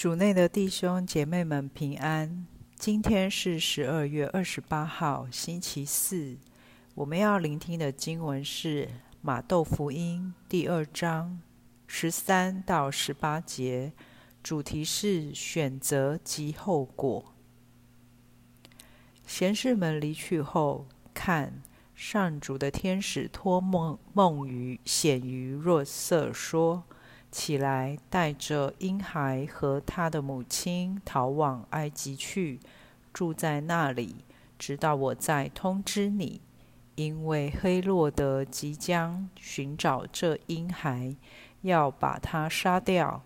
主内的弟兄姐妹们平安。今天是十二月二十八号，星期四。我们要聆听的经文是马窦福音第二章十三到十八节，主题是选择及后果。贤士们离去后，看，上主的天使托梦梦于显于若瑟说。起来，带着婴孩和他的母亲逃往埃及去，住在那里，直到我再通知你。因为黑洛德即将寻找这婴孩，要把他杀掉。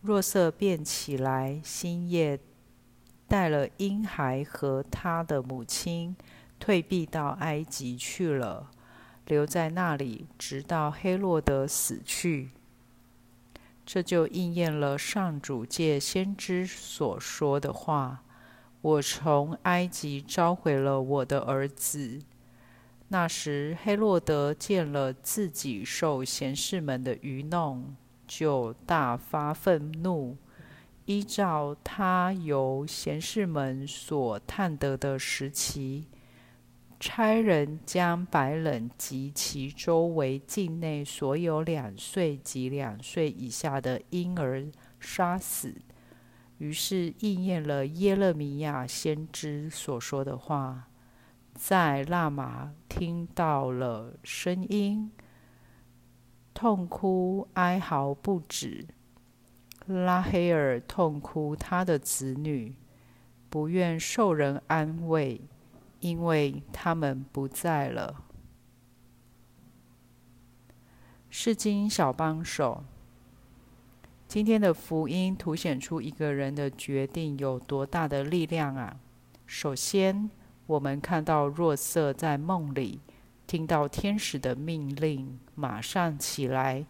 若瑟便起来，星夜带了婴孩和他的母亲，退避到埃及去了，留在那里，直到黑洛德死去。这就应验了上主借先知所说的话：“我从埃及召回了我的儿子。”那时，黑洛德见了自己受贤士们的愚弄，就大发愤怒，依照他由贤士们所探得的时期。差人将白冷及其周围境内所有两岁及两岁以下的婴儿杀死，于是应验了耶勒米亚先知所说的话：在辣玛听到了声音，痛哭哀嚎不止；拉黑尔痛哭他的子女，不愿受人安慰。因为他们不在了。是金小帮手，今天的福音凸显出一个人的决定有多大的力量啊！首先，我们看到若瑟在梦里听到天使的命令，马上起来，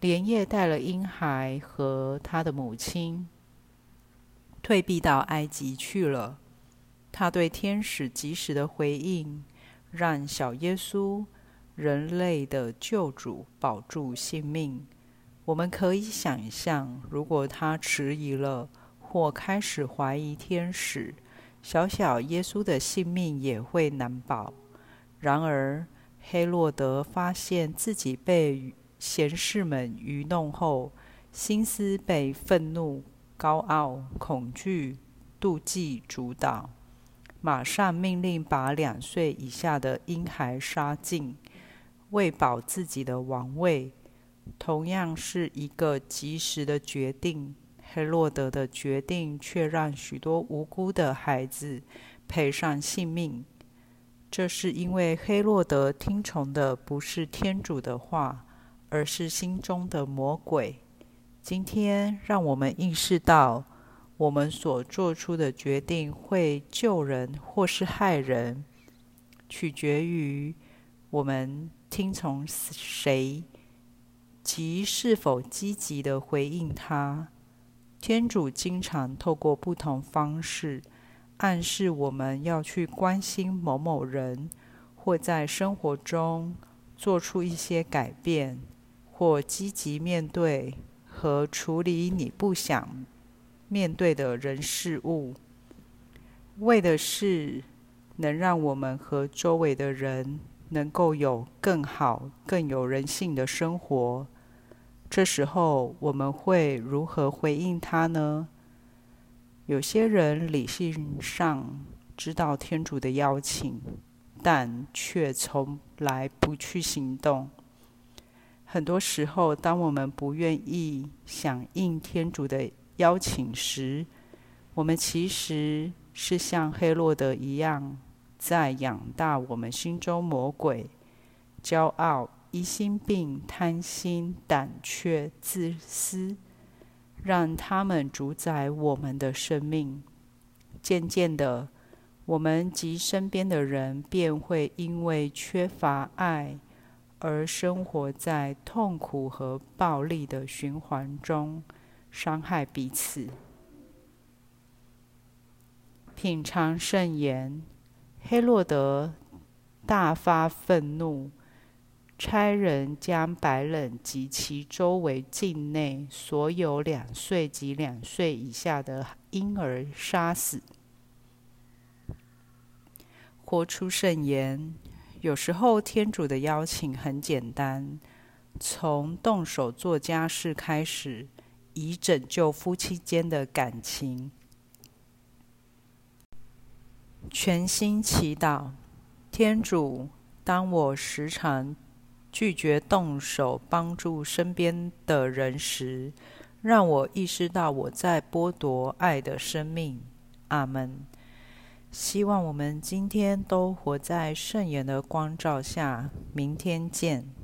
连夜带了婴孩和他的母亲，退避到埃及去了。他对天使及时的回应，让小耶稣，人类的救主，保住性命。我们可以想象，如果他迟疑了，或开始怀疑天使，小小耶稣的性命也会难保。然而，黑洛德发现自己被贤士们愚弄后，心思被愤怒、高傲、恐惧、妒忌主导。马上命令把两岁以下的婴孩杀尽，为保自己的王位。同样是一个及时的决定，黑洛德的决定却让许多无辜的孩子赔上性命。这是因为黑洛德听从的不是天主的话，而是心中的魔鬼。今天，让我们意识到。我们所做出的决定会救人或是害人，取决于我们听从谁及是否积极地回应他。天主经常透过不同方式暗示我们要去关心某某人，或在生活中做出一些改变，或积极面对和处理你不想面对的人事物，为的是能让我们和周围的人能够有更好、更有人性的生活。这时候，我们会如何回应他呢？有些人理性上知道天主的邀请，但却从来不去行动。很多时候，当我们不愿意响应天主的邀请时，我们其实是像黑洛德一样，在养大我们心中魔鬼、骄傲、疑心病、贪心、胆怯、自私，让他们主宰我们的生命。渐渐的，我们及身边的人便会因为缺乏爱，而生活在痛苦和暴力的循环中。伤害彼此。品尝圣言，黑洛德大发愤怒，差人将白冷及其周围境内所有两岁及两岁以下的婴儿杀死。活出圣言。有时候，天主的邀请很简单，从动手做家事开始，以拯救夫妻间的感情。全心祈祷，天主，当我时常拒绝动手帮助身边的人时，让我意识到我在剥夺爱的生命。阿门。希望我们今天都活在圣言的光照下。明天见。